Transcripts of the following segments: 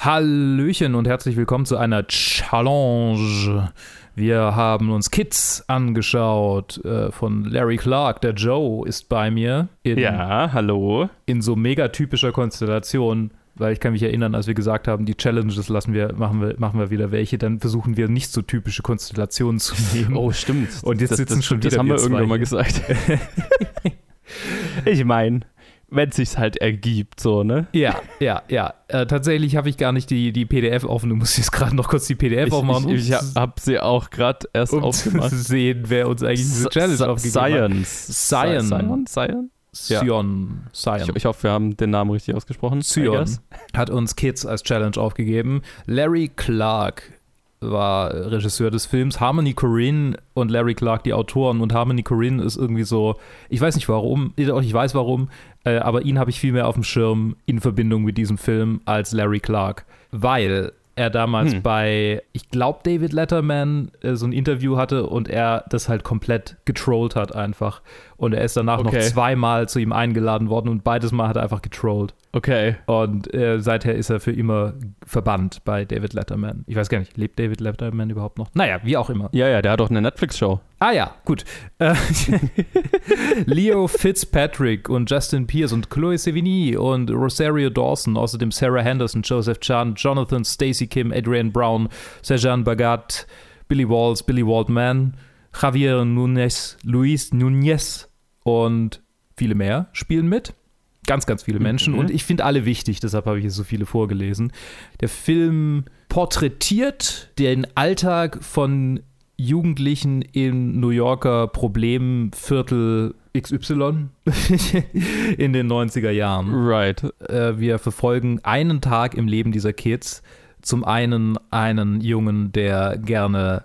Hallöchen und herzlich willkommen zu einer Challenge. Wir haben uns Kids angeschaut äh, von Larry Clark. Der Joe ist bei mir. In, Ja, hallo. In so megatypischer Konstellation. Weil ich kann mich erinnern, als wir gesagt haben, die Challenges lassen wir, machen wir, machen wir wieder welche, dann versuchen wir nicht so typische Konstellationen zu nehmen. Oh, stimmt. Und jetzt das, sitzen das, schon das wieder haben wir irgendwann mal gesagt. ich meine, wenn es sich halt ergibt, so, ne? Ja, ja, ja. Äh, tatsächlich habe ich gar nicht die, die PDF offen. Du musst jetzt gerade noch kurz die PDF Ich, aufmachen, ich, ich hab sie auch gerade erst um zu aufgemacht. sehen, wer uns eigentlich diese Challenge aufgegeben hat. Science. Science. Science? Science? Ja. Sion. Sion. Ich, ich hoffe, wir haben den Namen richtig ausgesprochen. Sion hat uns Kids als Challenge aufgegeben. Larry Clark war Regisseur des Films. Harmony Korine und Larry Clark die Autoren. Und Harmony Korine ist irgendwie so, ich weiß nicht warum, ich weiß warum, äh, aber ihn habe ich viel mehr auf dem Schirm in Verbindung mit diesem Film als Larry Clark. Weil er damals Hm. bei, ich glaube, David Letterman äh, so ein Interview hatte und er das halt komplett getrollt hat einfach. Und er ist danach noch Okay. zweimal zu ihm eingeladen worden und beides Mal hat er einfach getrollt. Okay. Und äh, seither ist er für immer verbannt bei David Letterman. Ich weiß gar nicht, lebt David Letterman überhaupt noch? Naja, wie auch immer. Ja, ja, der hat doch eine Netflix-Show. Ah ja, gut. Äh, Leo Fitzpatrick und Justin Pierce und Chloe Sevigny und Rosario Dawson, außerdem Sarah Henderson, Joseph Chan, Jonathan, Stacey Kim, Adrian Brown, Sejan Bagat, Billy Walls, Billy Waldman, Javier Nunes, Luis Nunez und viele mehr spielen mit. Ganz, ganz viele Menschen. Mhm. Und ich finde alle wichtig, deshalb habe ich hier so viele vorgelesen. Der Film porträtiert den Alltag von Jugendlichen im New Yorker Problemviertel XY in den 90er Jahren. Right. Äh, wir verfolgen einen Tag im Leben dieser Kids. Zum einen einen Jungen, der gerne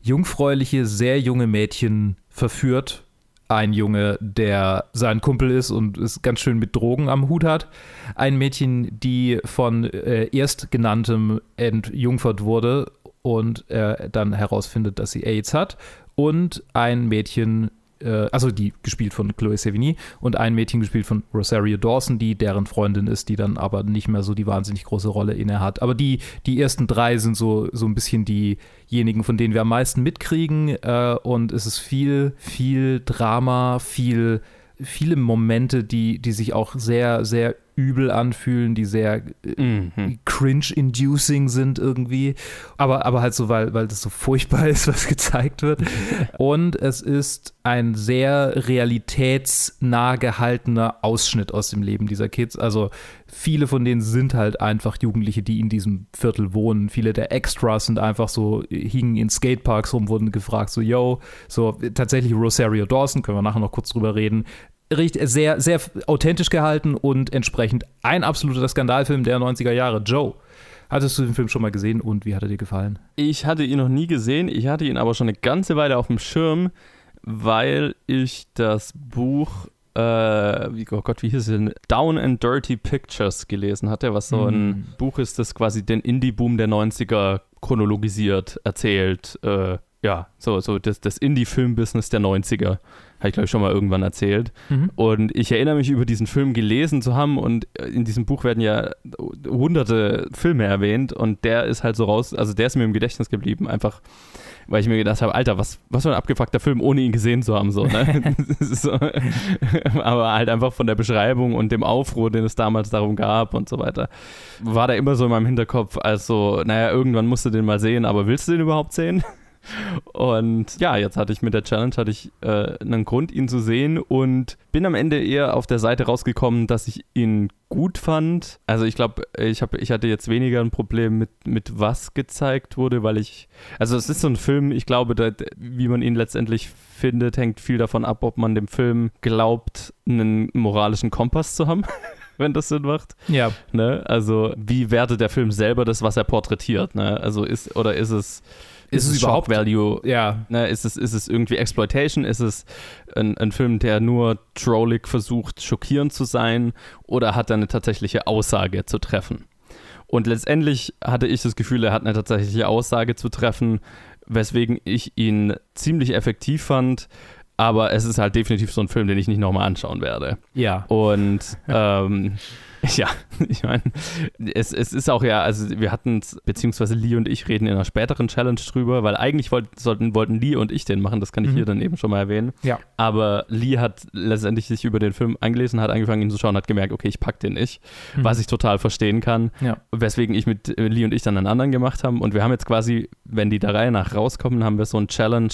jungfräuliche, sehr junge Mädchen verführt. Ein Junge, der sein Kumpel ist und es ganz schön mit Drogen am Hut hat. Ein Mädchen, die von äh, Erstgenanntem entjungfert wurde und er dann herausfindet, dass sie AIDS hat. Und ein Mädchen, äh, also die gespielt von Chloe Sevigny und ein Mädchen gespielt von Rosario Dawson, die deren Freundin ist, die dann aber nicht mehr so die wahnsinnig große Rolle inne hat. Aber die, die ersten drei sind so, so ein bisschen diejenigen, von denen wir am meisten mitkriegen äh, und es ist viel, viel Drama, viel viele Momente, die, die sich auch sehr, sehr übel anfühlen, die sehr äh, Mhm. cringe-inducing sind irgendwie. Aber, aber halt so, weil, weil das so furchtbar ist, was gezeigt wird. Und es ist ein sehr realitätsnah gehaltener Ausschnitt aus dem Leben dieser Kids. Also viele von denen sind halt einfach Jugendliche, die in diesem Viertel wohnen. Viele der Extras sind einfach so, hingen in Skateparks rum, wurden gefragt, so, yo, so tatsächlich Rosario Dawson, können wir nachher noch kurz drüber reden, sehr, sehr authentisch gehalten und entsprechend ein absoluter Skandalfilm der 90er Jahre. Joe, hattest du den Film schon mal gesehen und wie hat er dir gefallen? Ich hatte ihn noch nie gesehen, ich hatte ihn aber schon eine ganze Weile auf dem Schirm, weil ich das Buch, äh, wie, oh Gott, wie hieß es denn? Down and Dirty Pictures gelesen hatte, was so ein Mm. Buch ist, das quasi den Indie-Boom der 90er chronologisiert, erzählt. Äh, ja, so, so das, das Indie-Film-Business der 90er. Habe ich, glaube ich, schon mal irgendwann erzählt. Mhm. Und ich erinnere mich, über diesen Film gelesen zu haben und in diesem Buch werden ja hunderte Filme erwähnt und der ist halt so raus, also der ist mir im Gedächtnis geblieben, einfach weil ich mir gedacht habe, Alter, was, was für ein abgefuckter Film, ohne ihn gesehen zu haben, so, ne? So, aber halt einfach von der Beschreibung und dem Aufruhr, den es damals darum gab und so weiter, war da immer so in meinem Hinterkopf, also, naja, irgendwann musst du den mal sehen, aber willst du den überhaupt sehen? Und ja, jetzt hatte ich mit der Challenge hatte ich äh, einen Grund, ihn zu sehen und bin am Ende eher auf der Seite rausgekommen, dass ich ihn gut fand. Also ich glaube, ich, hab, ich hatte jetzt weniger ein Problem mit, mit was gezeigt wurde, weil ich, also es ist so ein Film, ich glaube, da, wie man ihn letztendlich findet, hängt viel davon ab, ob man dem Film glaubt, einen moralischen Kompass zu haben. Wenn das Sinn macht. Ja, Ne? Also, wie wertet der Film selber das, was er porträtiert? Ne? Also, ist oder ist es, Ist es Shock überhaupt- Value? ja, Ne, ist, es, ist es irgendwie Exploitation? Ist es ein, ein Film, der nur trollig versucht, schockierend zu sein? Oder hat er eine tatsächliche Aussage zu treffen? Und letztendlich hatte ich das Gefühl, er hat eine tatsächliche Aussage zu treffen, weswegen ich ihn ziemlich effektiv fand. Aber es ist halt definitiv so ein Film, den ich nicht nochmal anschauen werde. ja. Und ähm, Ja, ich meine, es, es ist auch ja, also wir hatten es, beziehungsweise Lee und ich reden in einer späteren Challenge drüber, weil eigentlich wollt, sollten, wollten Lee und ich den machen, das kann ich Mhm. hier dann eben schon mal erwähnen. Ja. Aber Lee hat letztendlich sich über den Film eingelesen, hat angefangen ihn zu schauen, hat gemerkt, okay, ich pack den nicht, was ich total verstehen kann. Mhm. Ja. Weswegen ich mit äh, Lee und ich dann einen anderen gemacht haben. Und wir haben jetzt quasi, wenn die der Reihe nach rauskommen, haben wir so ein Challenge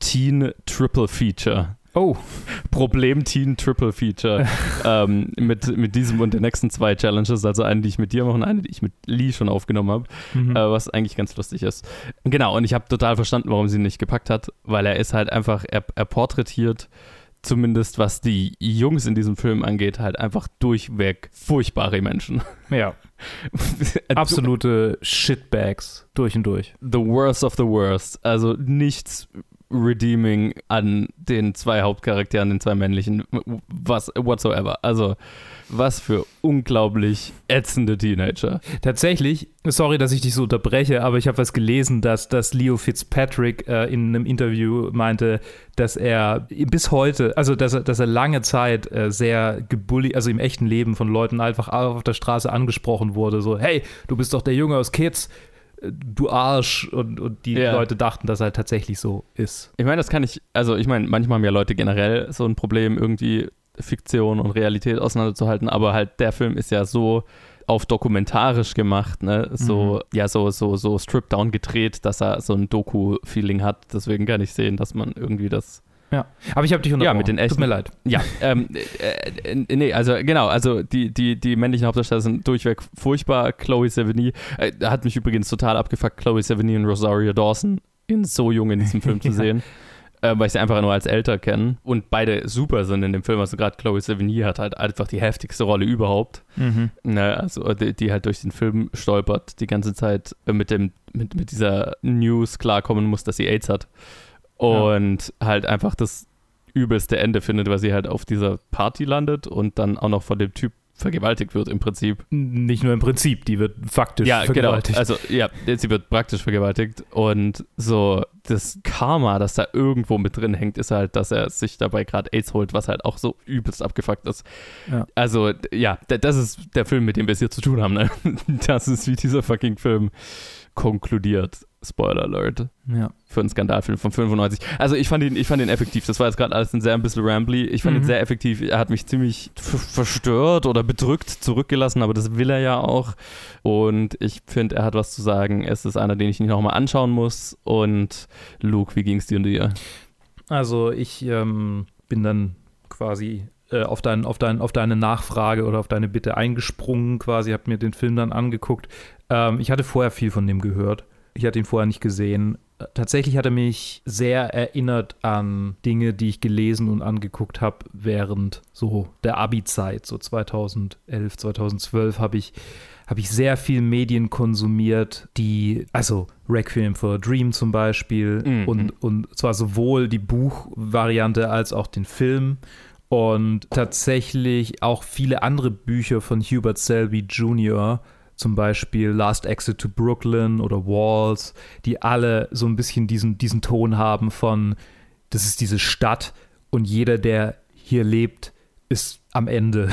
Teen Triple Feature. Oh, Problem-Teen Triple Feature ähm, mit, mit diesem und den nächsten zwei Challenges, also eine, die ich mit dir mache und eine, die ich mit Lee schon aufgenommen habe, mhm. äh, was eigentlich ganz lustig ist. Genau, und ich habe total verstanden, warum sie ihn nicht gepackt hat, weil er ist halt einfach, er, er porträtiert zumindest was die Jungs in diesem Film angeht, halt einfach durchweg furchtbare Menschen. ja, absolute Shitbags durch und durch. The worst of the worst. Also nichts redeeming an den zwei Hauptcharakteren, den zwei männlichen, was whatsoever. Also was für unglaublich ätzende Teenager. Tatsächlich, sorry, dass ich dich so unterbreche, aber ich habe was gelesen, dass, dass Leo Fitzpatrick äh, in einem Interview meinte, dass er bis heute, also dass er, dass er lange Zeit äh, sehr gebully, also im echten Leben von Leuten einfach auf der Straße angesprochen wurde, so, hey, du bist doch der Junge aus Kids, du Arsch. Und, und die Ja. Leute dachten, dass er halt tatsächlich so ist. Ich meine, das kann ich, also ich meine, manchmal haben ja Leute generell so ein Problem, irgendwie Fiktion und Realität auseinanderzuhalten, aber halt der Film ist ja so auf dokumentarisch gemacht, ne? So, ja, so, so, so stripped down gedreht, dass er so ein Doku-Feeling hat. Deswegen kann ich sehen, dass man irgendwie das Ja, aber ich habe dich unterbrochen. mit den echten- Tut mir leid. Ja, ähm, äh, äh, nee, also genau, also die, die, die männlichen Hauptdarsteller sind durchweg furchtbar. Chloe Sevigny, äh, hat mich übrigens total abgefuckt, Chloe Sevigny und Rosario Dawson in so jung in diesem Film zu Ja. sehen. Äh, weil ich sie einfach nur als älter kenne. Und beide super sind in dem Film. Also gerade Chloe Sevigny hat halt einfach die heftigste Rolle überhaupt. Mhm. Ne, also die, die halt durch den Film stolpert, die ganze Zeit äh, mit dem, mit, mit dieser News klarkommen muss, dass sie AIDS hat. Und halt einfach das übelste Ende findet, weil sie halt auf dieser Party landet und dann auch noch von dem Typ vergewaltigt wird im Prinzip. Nicht nur im Prinzip, die wird faktisch Ja, genau. vergewaltigt. Also ja, sie wird praktisch vergewaltigt und so das Karma, das da irgendwo mit drin hängt, ist halt, dass er sich dabei gerade AIDS holt, was halt auch so übelst abgefuckt ist. Ja. Also ja, das ist der Film, mit dem wir es hier zu tun haben. Ne? Das ist wie dieser fucking Film konkludiert. Spoiler Alert ja. für einen Skandalfilm von 95. Also ich fand ihn, ich fand ihn effektiv. Das war jetzt gerade alles ein sehr ein bisschen rambly. Ich fand Mhm. ihn sehr effektiv. Er hat mich ziemlich verstört oder bedrückt zurückgelassen, aber das will er ja auch. Und ich finde, er hat was zu sagen. Es ist einer, den ich nicht nochmal anschauen muss. Und Luke, wie ging es dir und dir? Also ich ähm, bin dann quasi äh, auf, dein, auf, dein, auf deine Nachfrage oder auf deine Bitte eingesprungen, quasi, habe mir den Film dann angeguckt. Ähm, ich hatte vorher viel von dem gehört. Ich hatte ihn vorher nicht gesehen. Tatsächlich hat er mich sehr erinnert an Dinge, die ich gelesen und angeguckt habe während so der Abi-Zeit, so 2011, 2012 habe ich habe ich sehr viel Medien konsumiert, die, also Requiem for a Dream zum Beispiel Mhm. und, und zwar sowohl die Buchvariante als auch den Film und tatsächlich auch viele andere Bücher von Hubert Selby Jr., zum Beispiel Last Exit to Brooklyn oder Walls, die alle so ein bisschen diesen, diesen Ton haben von, das ist diese Stadt und jeder, der hier lebt, ist am Ende.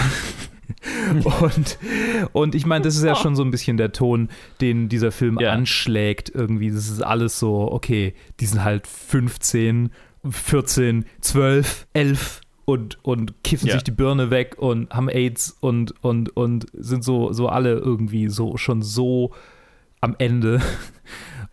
und, und ich meine, das ist ja schon so ein bisschen der Ton, den dieser Film Ja. anschlägt. Irgendwie, das ist alles so, okay, die sind halt 15, 14, 12, 11 und, und kiffen Ja. sich die Birne weg und haben AIDS und, und, und sind so, so alle irgendwie so schon so am Ende.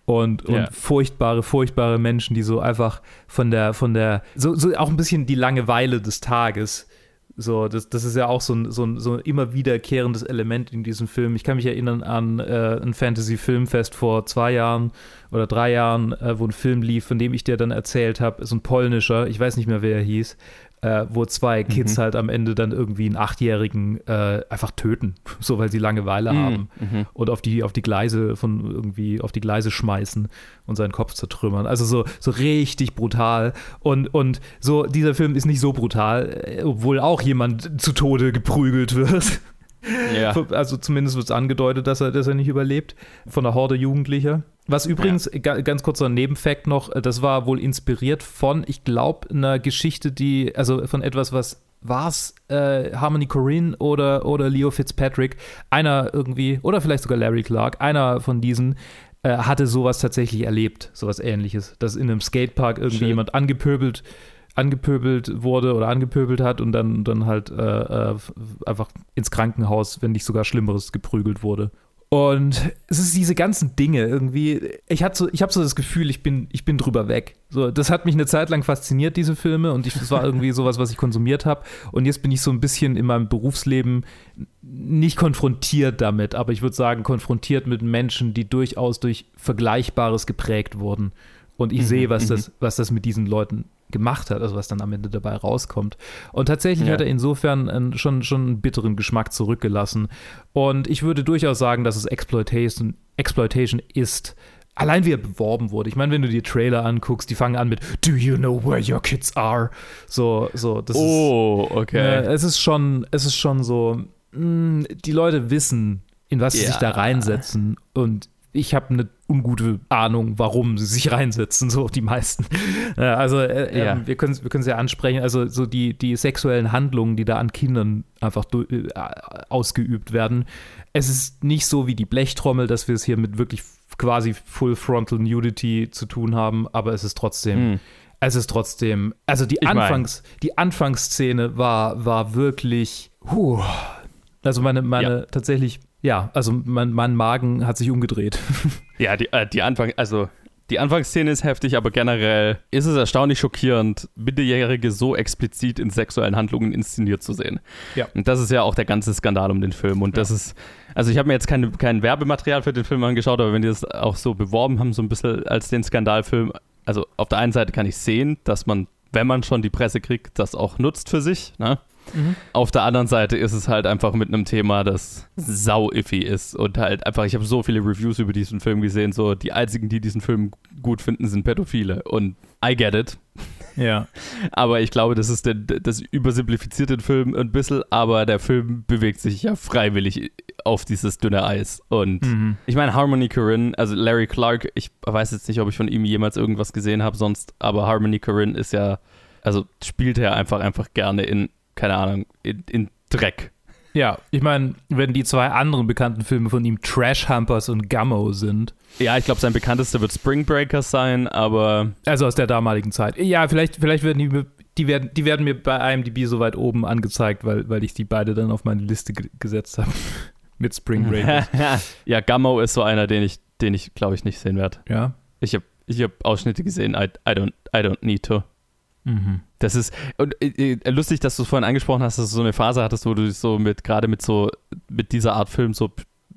Und, und Ja. furchtbare, furchtbare Menschen, die so einfach von der, von der, so, so auch ein bisschen die Langeweile des Tages. So, das, das ist ja auch so ein, so, ein, so ein immer wiederkehrendes Element in diesem Film. Ich kann mich erinnern an äh, ein Fantasy-Filmfest vor zwei Jahren oder drei Jahren, äh, wo ein Film lief, von dem ich dir dann erzählt habe, so ein polnischer, ich weiß nicht mehr, wer er hieß, äh, wo zwei Kids halt am Ende dann irgendwie einen Achtjährigen äh, einfach töten, so weil sie Langeweile haben Mhm. und auf die, auf die Gleise von irgendwie auf die Gleise schmeißen und seinen Kopf zertrümmern. Also so, so richtig brutal. Und, und so, dieser Film ist nicht so brutal, äh, obwohl auch jemand zu Tode geprügelt wird. Ja. Also zumindest wird es angedeutet, dass er, dass er nicht überlebt. Von der Horde Jugendlicher. Was übrigens, ga, ganz kurzer Nebenfakt noch, äh, das war wohl inspiriert von, ich glaube, einer Geschichte, die, also von etwas, was war es äh, Harmony Corinne oder, oder Leo Fitzpatrick, einer irgendwie, oder vielleicht sogar Larry Clark, einer von diesen äh, hatte sowas tatsächlich erlebt, sowas ähnliches, dass in einem Skatepark irgendwie Schön. jemand angepöbelt angepöbelt wurde oder angepöbelt hat und dann, dann halt äh, äh, einfach ins Krankenhaus, wenn nicht sogar Schlimmeres, geprügelt wurde. Und es ist diese ganzen Dinge irgendwie. Ich hatte so, ich habe so das Gefühl, ich bin, ich bin drüber weg. So, das hat mich eine Zeit lang fasziniert, diese Filme, und ich, das war irgendwie sowas, was ich konsumiert habe. Und jetzt bin ich so ein bisschen in meinem Berufsleben nicht konfrontiert damit, aber ich würde sagen, konfrontiert mit Menschen, die durchaus durch Vergleichbares geprägt wurden. Und ich Mhm, sehe, was mhm. das, was das mit diesen Leuten gemacht hat, also was dann am Ende dabei rauskommt. Und tatsächlich Ja. hat er insofern einen, schon, schon einen bitteren Geschmack zurückgelassen. Und ich würde durchaus sagen, dass es Exploitation, Exploitation ist. Allein wie er beworben wurde. Ich meine, wenn du dir Trailer anguckst, die fangen an mit Do you know where your kids are? So, so, das ist. Oh, okay. Äh, es ist schon, es ist schon so, mh, die Leute wissen, in was sie Ja. sich da reinsetzen und ich habe eine ungute Ahnung, warum sie sich reinsetzen, so die meisten. Ja, also äh, Ja. ähm, wir können wir es ja ansprechen, also so die, die sexuellen Handlungen, die da an Kindern einfach äh, ausgeübt werden. Es ist nicht so wie die Blechtrommel, dass wir es hier mit wirklich quasi Full Frontal Nudity zu tun haben, aber es ist trotzdem Hm. es ist trotzdem, also die, Ich mein- Anfangs, die Anfangsszene war, war wirklich, huh, also meine, meine tatsächlich, ja, also mein, mein Magen hat sich umgedreht. Ja, die, äh, die Anfang, also die Anfangsszene ist heftig, aber generell ist es erstaunlich schockierend, Minderjährige so explizit in sexuellen Handlungen inszeniert zu sehen. Ja. Und das ist ja auch der ganze Skandal um den Film. Und das ist, also ich habe mir jetzt keine, kein Werbematerial für den Film angeschaut, aber wenn die das auch so beworben haben, so ein bisschen als den Skandalfilm, also auf der einen Seite kann ich sehen, dass man, wenn man schon die Presse kriegt, das auch nutzt für sich, ne? Auf der anderen Seite ist es halt einfach mit einem Thema, das sau iffy ist und halt einfach, ich habe so viele Reviews über diesen Film gesehen, so die einzigen, die diesen Film gut finden, sind Pädophile und I get it, Ja. aber ich glaube, das ist der, das übersimplifizierte Film ein bisschen, aber der Film bewegt sich ja freiwillig auf dieses dünne Eis und Mhm. ich meine, Harmony Korine, also Larry Clark, ich weiß jetzt nicht, ob ich von ihm jemals irgendwas gesehen habe sonst, aber Harmony Korine ist ja, also spielt er einfach, einfach gerne in, keine Ahnung, in, in Dreck. Ja, ich meine, wenn die zwei anderen bekannten Filme von ihm Trash Humpers und Gummo sind, Ja, ich glaube, sein bekanntester wird Spring Breakers sein, aber also aus der damaligen Zeit. Ja, vielleicht, vielleicht werden die, mir- die werden, die werden mir bei IMDb so weit oben angezeigt, weil, weil ich die beide dann auf meine Liste ge gesetzt habe. Mit Spring Breakers. ja, Gummo ist so einer, den ich, den ich glaube ich nicht sehen werde. ja. Ich habe ich hab Ausschnitte gesehen, I, I, don't, I don't need to. Mhm. Das ist und äh, äh, lustig, dass du es vorhin angesprochen hast, dass du so eine Phase hattest, wo du dich so mit gerade mit so mit dieser Art Film so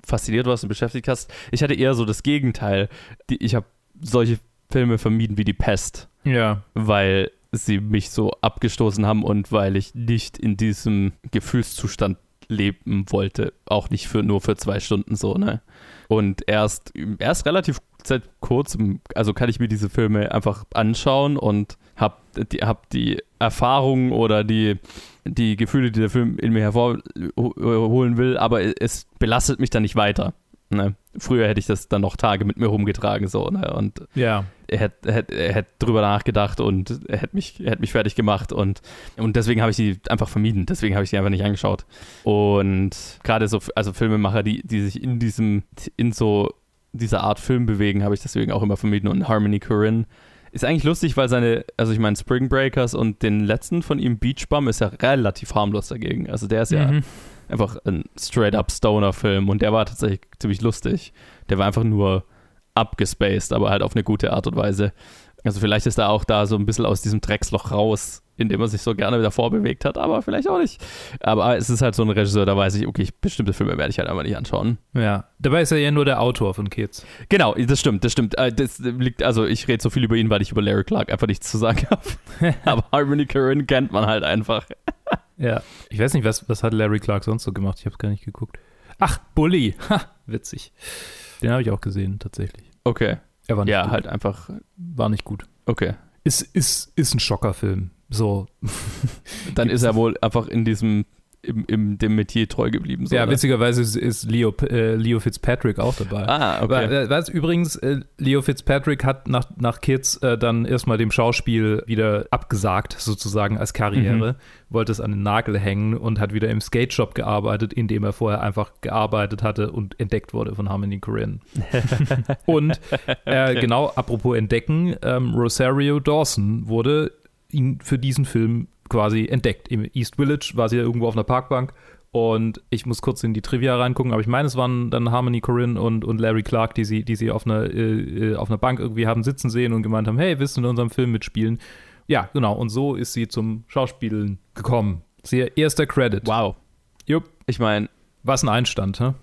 fasziniert warst und beschäftigt hast. Ich hatte eher so das Gegenteil. Die, ich habe solche Filme vermieden wie die Pest, Ja. weil sie mich so abgestoßen haben und weil ich nicht in diesem Gefühlszustand leben wollte, auch nicht für nur für zwei Stunden so, ne? Und erst, erst relativ seit kurzem, also kann ich mir diese Filme einfach anschauen und hab die, hab die Erfahrungen oder die, die Gefühle, die der Film in mir hervorholen will, aber es belastet mich dann nicht weiter. Ne? Früher hätte ich das dann noch Tage mit mir rumgetragen, so, ne? Und Ja. er hätte hätt, hätt drüber nachgedacht und er hätte mich, er hätt mich fertig gemacht und, und deswegen habe ich die einfach vermieden. Deswegen habe ich sie einfach nicht angeschaut. Und gerade so, also Filmemacher, die, die sich in diesem, in so dieser Art Film bewegen, habe ich deswegen auch immer vermieden. Und Harmony Korine ist eigentlich lustig, weil seine, also ich meine Spring Breakers und den letzten von ihm, Beach Bum, ist ja relativ harmlos dagegen. Also der ist ja Mhm. einfach ein straight-up Stoner-Film und der war tatsächlich ziemlich lustig. Der war einfach nur abgespaced, aber halt auf eine gute Art und Weise. Also vielleicht ist er auch da so ein bisschen aus diesem Drecksloch raus, in dem er sich so gerne wieder vorbewegt hat, aber vielleicht auch nicht. Aber es ist halt so ein Regisseur, da weiß ich, okay, bestimmte Filme werde ich halt einfach nicht anschauen. Ja. Dabei ist er ja nur der Autor von Kids. Genau, das stimmt, das stimmt. Äh, Das liegt, also ich rede so viel über ihn, weil ich über Larry Clark einfach nichts zu sagen habe. aber Harmony Korine kennt man halt einfach. Ja. Ich weiß nicht, was, was hat Larry Clark sonst so gemacht? Ich habe gar nicht geguckt. Ach, Bully. Ha, witzig. Den habe ich auch gesehen, tatsächlich. Okay. Er war nicht Ja, gut. halt einfach. War nicht gut. Okay. Ist, ist, ist ein Schockerfilm. So. Dann ist er wohl einfach in diesem, im, im dem Metier treu geblieben. So, ja, oder? witzigerweise ist, ist Leo, äh, Leo Fitzpatrick auch dabei. Ah, okay. Äh, Was übrigens, äh, Leo Fitzpatrick hat nach, nach Kids äh, dann erstmal dem Schauspiel wieder abgesagt, sozusagen als Karriere, wollte es an den Nagel hängen und hat wieder im Skate Shop gearbeitet, in dem er vorher einfach gearbeitet hatte und entdeckt wurde von Harmony Korine. und äh, genau, apropos entdecken, ähm, Rosario Dawson wurde ihn für diesen Film quasi entdeckt. Im East Village war sie ja irgendwo auf einer Parkbank und ich muss kurz in die Trivia reingucken, aber ich meine, es waren dann Harmony Corinne und, und Larry Clark, die sie, die sie auf, einer, äh, äh, auf einer Bank irgendwie haben sitzen sehen und gemeint haben, hey, willst du in unserem Film mitspielen? Ja, genau. Und so ist sie zum Schauspielen gekommen. Ihr erster Credit. wow. Jupp. Ich meine, Was ein Einstand, hä?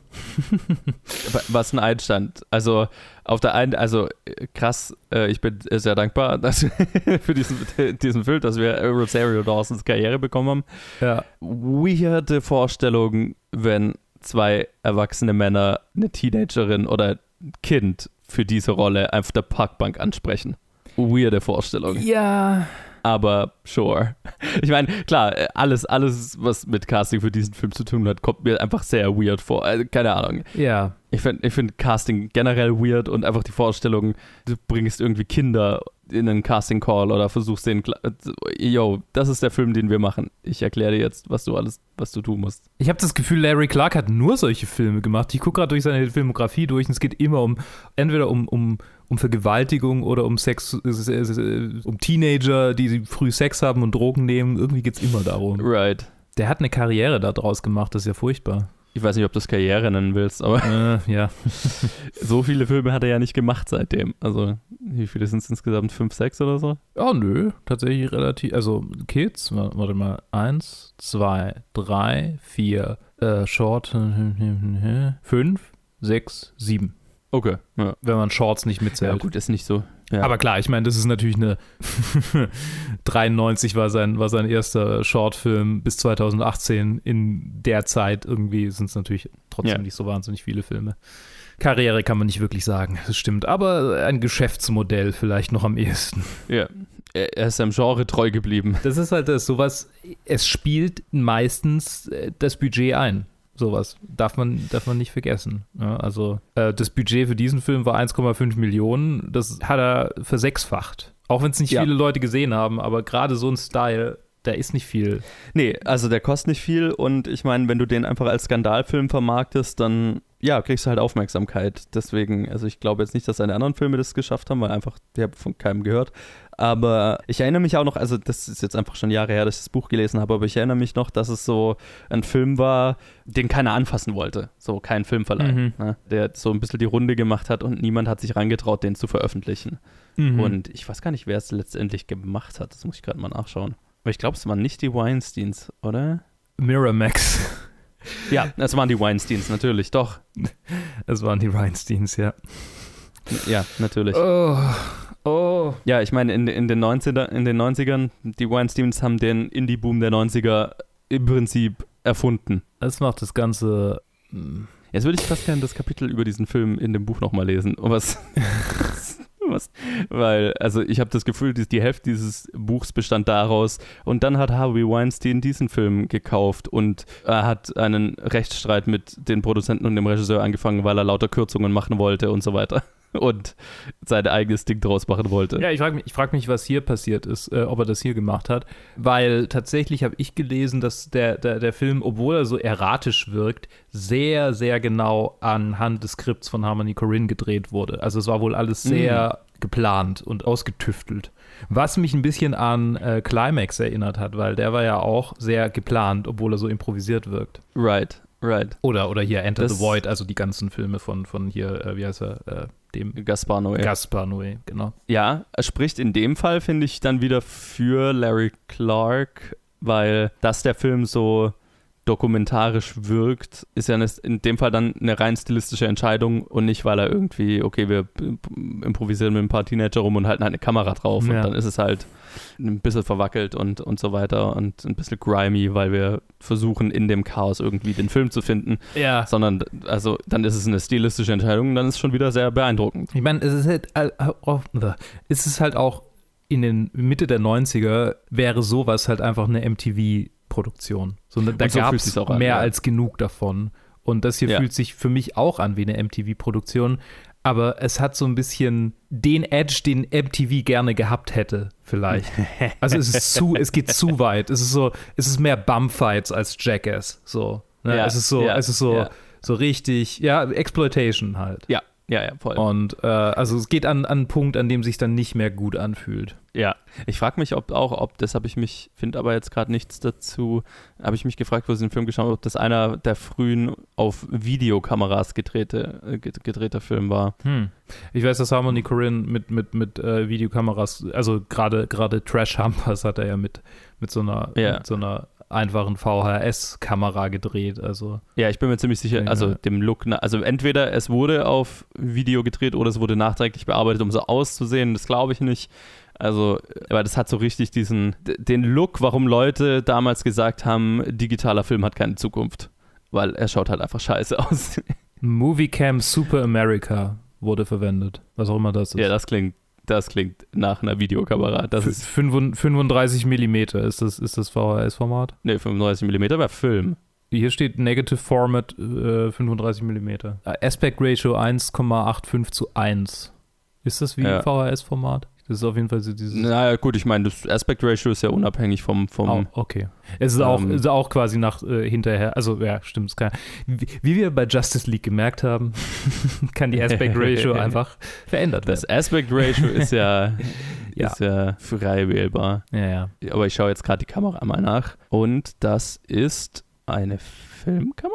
was ein Einstand. Also auf der einen, also krass, äh, ich bin sehr dankbar dass, für diesen, diesen Film, dass wir Rosario Dawsons Karriere bekommen haben. Ja. Weirde Vorstellung, wenn zwei erwachsene Männer eine Teenagerin oder ein Kind für diese Rolle auf der Parkbank ansprechen. Weirde Vorstellung. Ja. Aber sure. Ich meine, klar, äh, alles, alles, was mit Casting für diesen Film zu tun hat, kommt mir einfach sehr weird vor. Also, keine Ahnung. Ja. Ich finde ich find Casting generell weird und einfach die Vorstellung, du bringst irgendwie Kinder in einen Casting-Call oder versuchst den, äh, yo, das ist der Film, den wir machen. Ich erkläre dir jetzt, was du alles, was du tun musst. Ich habe das Gefühl, Larry Clark hat nur solche Filme gemacht. Ich gucke gerade durch seine Filmografie durch und es geht immer um, entweder um, um, um Vergewaltigung oder um Sex, äh, äh, um Teenager, die früh Sex haben und Drogen nehmen. Irgendwie geht es immer darum. Right. Der hat eine Karriere daraus gemacht, das ist ja furchtbar. Ich weiß nicht, ob du das Karriere nennen willst, aber äh, ja. so viele Filme hat er ja nicht gemacht seitdem. Also, wie viele sind es insgesamt? Fünf, sechs oder so? Oh, nö, tatsächlich relativ. Also, Kids, wa- warte mal. Eins, zwei, drei, vier, äh, Short, fünf, sechs, sieben. Okay. Ja, Wenn man Shorts nicht ja mitzählt. gut, ist nicht so. Ja. Aber klar, ich meine, das ist natürlich eine 93 war sein, war sein erster Shortfilm bis 2018. In der Zeit irgendwie sind es natürlich trotzdem Ja. nicht so wahnsinnig viele Filme. Karriere kann man nicht wirklich sagen, das stimmt. Aber ein Geschäftsmodell vielleicht noch am ehesten. ja. Er er ist seinem Genre treu geblieben. Das ist halt das, sowas, es spielt meistens äh, das Budget ein. Sowas darf man, darf man nicht vergessen. Ja, also äh, das Budget für diesen Film war 1,5 Millionen. Das hat er versechsfacht. Auch wenn es nicht Ja. viele Leute gesehen haben, aber gerade so ein Style, da ist nicht viel. Nee, also der kostet nicht viel und ich meine, wenn du den einfach als Skandalfilm vermarktest, dann ja, kriegst du halt Aufmerksamkeit. Deswegen, also ich glaube jetzt nicht, dass seine anderen Filme das geschafft haben, weil einfach, ich habe von keinem gehört. Aber ich erinnere mich auch noch, also das ist jetzt einfach schon Jahre her, dass ich das Buch gelesen habe, aber ich erinnere mich noch, dass es so ein Film war, den keiner anfassen wollte. So kein Filmverleih, Mhm. ne? der so ein bisschen die Runde gemacht hat und niemand hat sich reingetraut, den zu veröffentlichen. Mhm. Und ich weiß gar nicht, wer es letztendlich gemacht hat. Das muss ich gerade mal nachschauen. Aber ich glaube, es waren nicht die Weinsteins, oder? Miramax. Ja, es waren die Weinsteins, natürlich, doch. Es waren die Weinsteins, ja. Ja, natürlich. Oh, oh. Ja, ich meine, in, in, den 90er, in den 90ern, die Weinsteins haben den Indie-Boom der 90er im Prinzip erfunden. Das macht das Ganze. mm, Jetzt würde ich fast gerne das Kapitel über diesen Film in dem Buch nochmal lesen. Was, was, weil, also ich habe das Gefühl, die, die Hälfte dieses Buchs bestand daraus. Und dann hat Harvey Weinstein diesen Film gekauft und er hat einen Rechtsstreit mit den Produzenten und dem Regisseur angefangen, weil er lauter Kürzungen machen wollte und so weiter. Und sein eigenes Ding draus machen wollte. Ja, ich frage mich, ich frag mich, was hier passiert ist, äh, ob er das hier gemacht hat. Weil tatsächlich habe ich gelesen, dass der, der, der Film, obwohl er so erratisch wirkt, sehr, sehr genau anhand des Skripts von Harmony Corinne gedreht wurde. Also es war wohl alles sehr geplant und ausgetüftelt. Was mich ein bisschen an äh, Climax erinnert hat, weil der war ja auch sehr geplant, obwohl er so improvisiert wirkt. Right, right. Oder, oder hier Enter Das- the Void, also die ganzen Filme von, von hier, äh, wie heißt er, äh, dem Gaspar Noé. Gaspar Noé, genau. Ja, es spricht in dem Fall, finde ich, dann wieder für Larry Clark, weil dass der Film so dokumentarisch wirkt, ist ja in dem Fall dann eine rein stilistische Entscheidung und nicht, weil er irgendwie, okay, wir improvisieren mit ein paar Teenager rum und halten halt eine Kamera drauf Ja. und dann ist es halt ein bisschen verwackelt und, und so weiter und ein bisschen grimy, weil wir versuchen, in dem Chaos irgendwie den Film zu finden, Ja. sondern also dann ist es eine stilistische Entscheidung und dann ist es schon wieder sehr beeindruckend. Ich meine, es ist halt äh, auch, es ist halt auch in den Mitte der 90er wäre sowas halt einfach eine MTV MTV-Produktion. So, da so gab es mehr an, ja. als genug davon. Und das hier Ja. fühlt sich für mich auch an wie eine MTV-Produktion. Aber es hat so ein bisschen den Edge, den MTV gerne gehabt hätte, vielleicht. Also es ist zu, es geht zu weit. Es ist so, es ist mehr Bumfights als Jackass. So. Ne? Ja, es ist so, es ist so, so richtig, ja, Exploitation halt. Ja, ja, ja, voll. Und äh, also es geht an, an einen Punkt, an dem sich dann nicht mehr gut anfühlt. Ja, ich frage mich, ob auch, ob das habe ich mich, finde aber jetzt gerade nichts dazu, habe ich mich gefragt, wo ich den Film geschaut habe, ob das einer der frühen auf Videokameras gedrehte, äh, ged- gedrehter Film war. Hm. Ich weiß, dass Harmony Korine mit, mit, mit äh, Videokameras, also gerade gerade Trash Humpers hat er ja mit, mit so einer Ja. mit so einer einfachen VHS-Kamera gedreht. Also Ja, ich bin mir ziemlich sicher, also dem Look, also entweder es wurde auf Video gedreht oder es wurde nachträglich bearbeitet, um so auszusehen, das glaube ich nicht. Also, aber das hat so richtig diesen, den Look, warum Leute damals gesagt haben, digitaler Film hat keine Zukunft. Weil er schaut halt einfach scheiße aus. Moviecam Super America wurde verwendet. Was auch immer das ist. ja, das klingt, das klingt nach einer Videokamera. Das ist, 35 Millimeter ist das, ist das VHS-Format. ne, 35 mm wäre Film. Hier steht Negative Format äh, 35 Millimeter. Äh, Aspect Ratio 1,85 zu 1. Ist das wie Ja. VHS-Format? Das ist auf jeden Fall so dieses. Naja, gut, ich meine, das Aspect Ratio ist ja unabhängig vom, vom Oh, okay. Es ist auch, Ähm, ist auch quasi nach äh, hinterher, also ja, stimmt. es Kann, wie, wie wir bei Justice League gemerkt haben, kann die Aspect Ratio einfach verändert Das werden. Aspect Ratio ist ja, Ja. ist ja frei wählbar. Ja, ja. Aber ich schaue jetzt gerade die Kamera mal nach. Und das ist eine Filmkamera?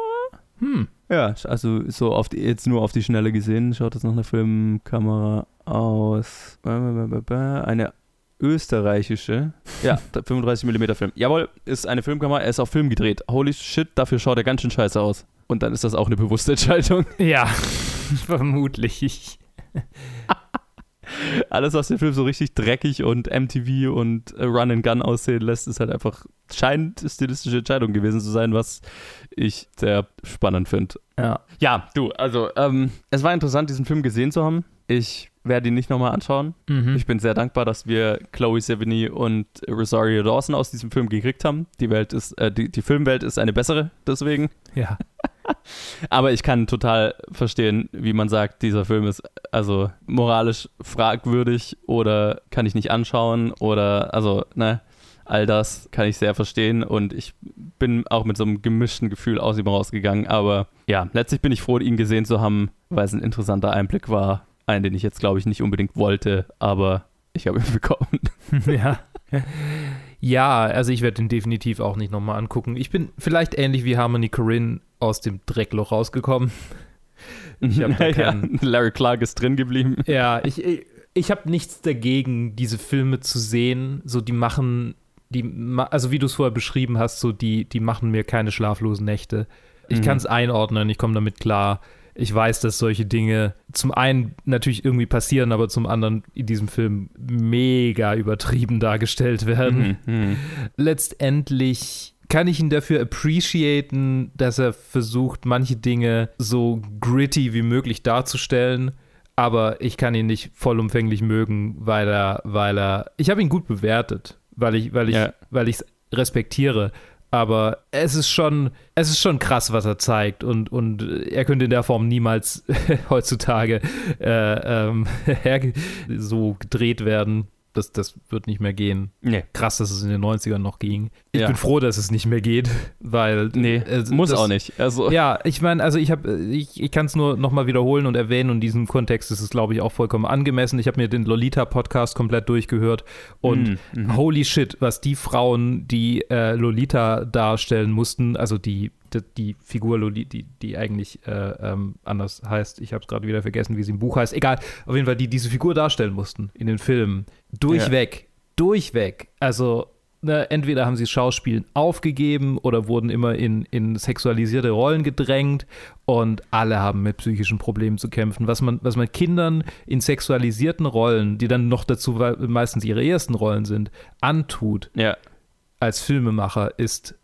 Hm. Ja, also so auf die, jetzt nur auf die Schnelle gesehen, schaut das nach einer Filmkamera aus. Eine österreichische. Ja, 35 mm Film. Jawohl, ist eine Filmkamera, er ist auf Film gedreht. Holy shit, dafür schaut er ganz schön scheiße aus. Und dann ist das auch eine bewusste Entscheidung. Ja, vermutlich. Alles, was den Film so richtig dreckig und MTV und äh, Run and Gun aussehen lässt, ist halt einfach, scheint stilistische Entscheidung gewesen zu sein, was ich sehr spannend finde. Ja. Ja, du, also, ähm, es war interessant, diesen Film gesehen zu haben. Ich werde ihn nicht nochmal anschauen. Mhm. Ich bin sehr dankbar, dass wir Chloe Sevigny und Rosario Dawson aus diesem Film gekriegt haben. Die Welt ist, äh, die, die Filmwelt ist eine bessere, deswegen. ja. Aber ich kann total verstehen, wie man sagt, dieser Film ist also moralisch fragwürdig oder kann ich nicht anschauen oder also, ne, all das kann ich sehr verstehen und ich bin auch mit so einem gemischten Gefühl aus ihm rausgegangen. Aber ja, letztlich bin ich froh, ihn gesehen zu haben, weil es ein interessanter Einblick war. Einen, den ich jetzt, glaube ich, nicht unbedingt wollte, aber ich habe ihn bekommen. ja. Ja, also ich werde den definitiv auch nicht nochmal angucken. Ich bin vielleicht ähnlich wie Harmony Korine aus dem Dreckloch rausgekommen. Ich hab da ja, Larry Clark ist drin geblieben. Ja, ich, ich, ich habe nichts dagegen, diese Filme zu sehen. So, die machen, die, also wie du es vorher beschrieben hast, so die, die machen mir keine schlaflosen Nächte. Ich Mhm. kann es einordnen, ich komme damit klar. Ich weiß, dass solche Dinge zum einen natürlich irgendwie passieren, aber zum anderen in diesem Film mega übertrieben dargestellt werden Mhm, mhm. letztendlich kann ich ihn dafür appreciaten, dass er versucht, manche Dinge so gritty wie möglich darzustellen. Aber ich kann ihn nicht vollumfänglich mögen, weil er, weil er. Ich habe ihn gut bewertet, weil ich, weil ich, Ja. weil ich es respektiere. Aber es ist schon, es ist schon krass, was er zeigt und, und er könnte in der Form niemals heutzutage äh, ähm, so gedreht werden. Das, das wird nicht mehr gehen Nee. krass, dass es in den 90ern noch ging. Ich Ja. bin froh, dass es nicht mehr geht, weil. Nee, äh, muss das, auch nicht. Also, Ja, ich meine, also ich habe, ich, ich kann es nur nochmal wiederholen und erwähnen und in diesem Kontext ist es, glaube ich, auch vollkommen angemessen. Ich habe mir den Lolita-Podcast komplett durchgehört und Mhm, mhm. holy shit, was die Frauen, die äh, Lolita darstellen mussten, also die, die, die Figur Lolita, die, die eigentlich äh, ähm, anders heißt, ich habe es gerade wieder vergessen, wie sie im Buch heißt, egal, auf jeden Fall, die diese Figur darstellen mussten in den Filmen, durchweg, durchweg, also ne, entweder haben sie Schauspielen aufgegeben oder wurden immer in, in sexualisierte Rollen gedrängt und alle haben mit psychischen Problemen zu kämpfen. Was man, was man Kindern in sexualisierten Rollen, die dann noch dazu meistens ihre ersten Rollen sind, antut Ja, als Filmemacher, ist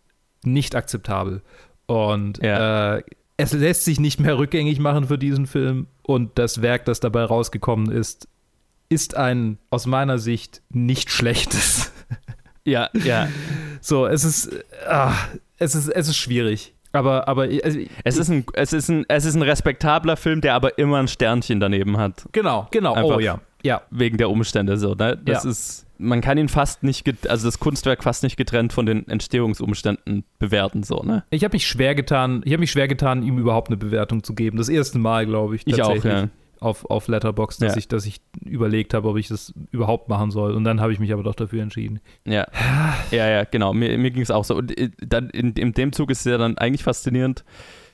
nicht akzeptabel. Und Ja. äh, es lässt sich nicht mehr rückgängig machen für diesen Film und das Werk, das dabei rausgekommen ist, ist ein aus meiner Sicht nicht schlechtes. ja, ja. So, es ist, ah, es ist, es ist schwierig. Aber, aber also, Es ist, ein, es, ist ein, es ist ein respektabler Film, der aber immer ein Sternchen daneben hat. genau, genau. Einfach- oh ja, ja. Wegen der Umstände so. Ne? Das Ja. ist, man kann ihn fast nicht, also das Kunstwerk fast nicht getrennt von den Entstehungsumständen bewerten. So, ne? Ich habe mich schwer getan, ich habe mich schwer getan, ihm überhaupt eine Bewertung zu geben. Das erste Mal, glaube ich, Ich auch, tatsächlich ja. auf, auf Letterboxd, dass Ja. ich, dass ich überlegt habe, ob ich das überhaupt machen soll. Und dann habe ich mich aber doch dafür entschieden. Ja, ja, ja, genau. Mir, mir ging es auch so. Und äh, dann in, in dem Zug ist es ja dann eigentlich faszinierend,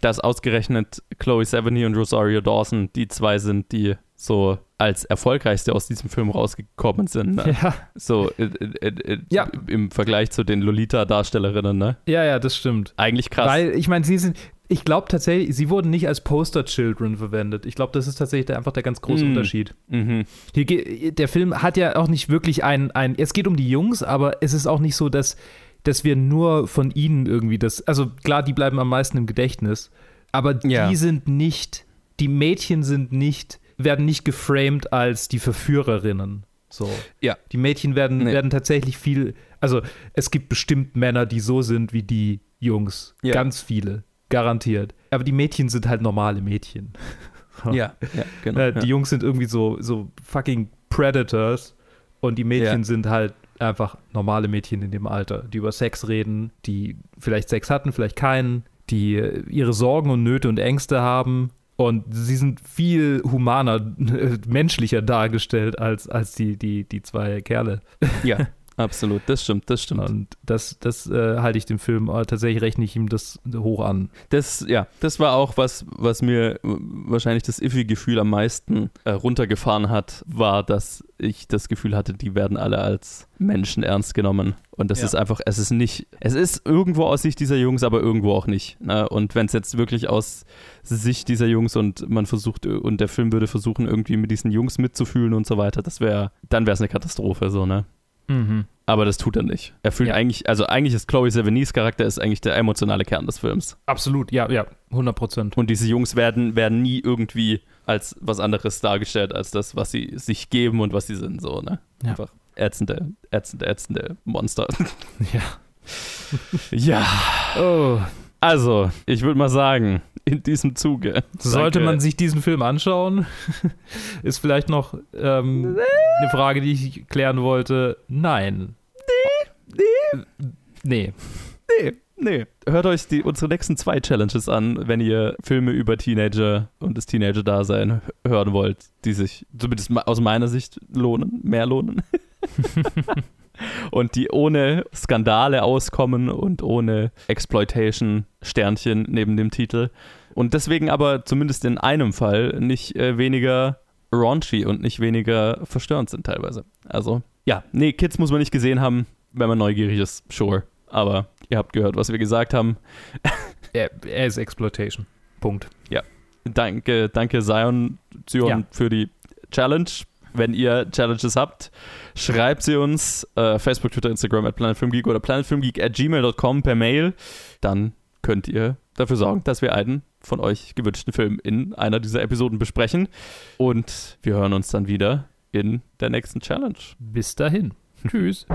dass ausgerechnet Chloe Sevigny und Rosario Dawson die zwei sind, die so als erfolgreichste aus diesem Film rausgekommen sind. Ne? Ja, So äh, äh, äh, Ja. im Vergleich zu den Lolita-Darstellerinnen, ne? ja, ja, das stimmt. Eigentlich krass. Weil, ich meine, sie sind, ich glaube tatsächlich, sie wurden nicht als Poster-Children verwendet. Ich glaube, das ist tatsächlich der, einfach der ganz große Mm. Unterschied. mhm. Hier, der Film hat ja auch nicht wirklich ein, ein, es geht um die Jungs, aber es ist auch nicht so, dass, dass wir nur von ihnen irgendwie das, also klar, die bleiben am meisten im Gedächtnis, aber die Ja. sind nicht, die Mädchen sind nicht, werden nicht geframed als die Verführerinnen. So. Ja. Die Mädchen werden, Nee. werden tatsächlich viel, also es gibt bestimmt Männer, die so sind wie die Jungs. Ja. Ganz viele. Garantiert. Aber die Mädchen sind halt normale Mädchen. Ja, ja, genau. Äh, ja. Die Jungs sind irgendwie so, so fucking Predators und die Mädchen Ja. sind halt einfach normale Mädchen in dem Alter, die über Sex reden, die vielleicht Sex hatten, vielleicht keinen, die ihre Sorgen und Nöte und Ängste haben. Und sie sind viel humaner, äh, menschlicher dargestellt als, als die, die, die zwei Kerle. ja, absolut. Das stimmt, das stimmt. Und das, das äh, halte ich dem Film, äh, tatsächlich rechne ich ihm das hoch an. Das, ja, das war auch was, was mir äh, wahrscheinlich das Iffy-Gefühl am meisten äh, runtergefahren hat, war, dass ich das Gefühl hatte, die werden alle als Menschen ernst genommen. Und das Ja. ist einfach, es ist nicht, es ist irgendwo aus Sicht dieser Jungs, aber irgendwo auch nicht. Ne? Und wenn es jetzt wirklich aus Sicht dieser Jungs und man versucht, und der Film würde versuchen, irgendwie mit diesen Jungs mitzufühlen und so weiter, das wäre, dann wäre es eine Katastrophe, so, ne? Aber das tut er nicht. Er fühlt Ja. eigentlich, also eigentlich ist Chloe Sevigny's Charakter ist eigentlich der emotionale Kern des Films. Absolut, ja, ja, 100 Prozent. Und diese Jungs werden, werden nie irgendwie als was anderes dargestellt, als das, was sie sich geben und was sie sind, so, ne? Ja. Einfach ätzende, ätzende, ätzende Monster. Ja. ja. Oh, Also, ich würde mal sagen, in diesem Zuge. Sollte Danke. man sich diesen Film anschauen? Ist vielleicht noch ähm, eine Frage, die ich klären wollte. Nein. Nee. Nee. Nee, nee. Hört euch die, unsere nächsten zwei Challenges an, wenn ihr Filme über Teenager und das Teenager-Dasein hören wollt, die sich zumindest aus meiner Sicht lohnen, mehr lohnen. und die ohne Skandale auskommen und ohne Exploitation-Sternchen neben dem Titel. Und deswegen aber zumindest in einem Fall nicht äh, weniger raunchy und nicht weniger verstörend sind teilweise. Also, ja, nee, Kids muss man nicht gesehen haben, wenn man neugierig ist, sure. Aber ihr habt gehört, was wir gesagt haben. Er, er ist Exploitation. Punkt. Danke, danke Zion, Zion Ja. für die Challenge. Wenn ihr Challenges habt, schreibt sie uns äh, Facebook, Twitter, Instagram at planetfilmgeek oder planetfilmgeek at gmail.com per Mail. Dann könnt ihr dafür sorgen, dass wir einen von euch gewünschten Film in einer dieser Episoden besprechen. Und wir hören uns dann wieder in der nächsten Challenge. Bis dahin. Tschüss.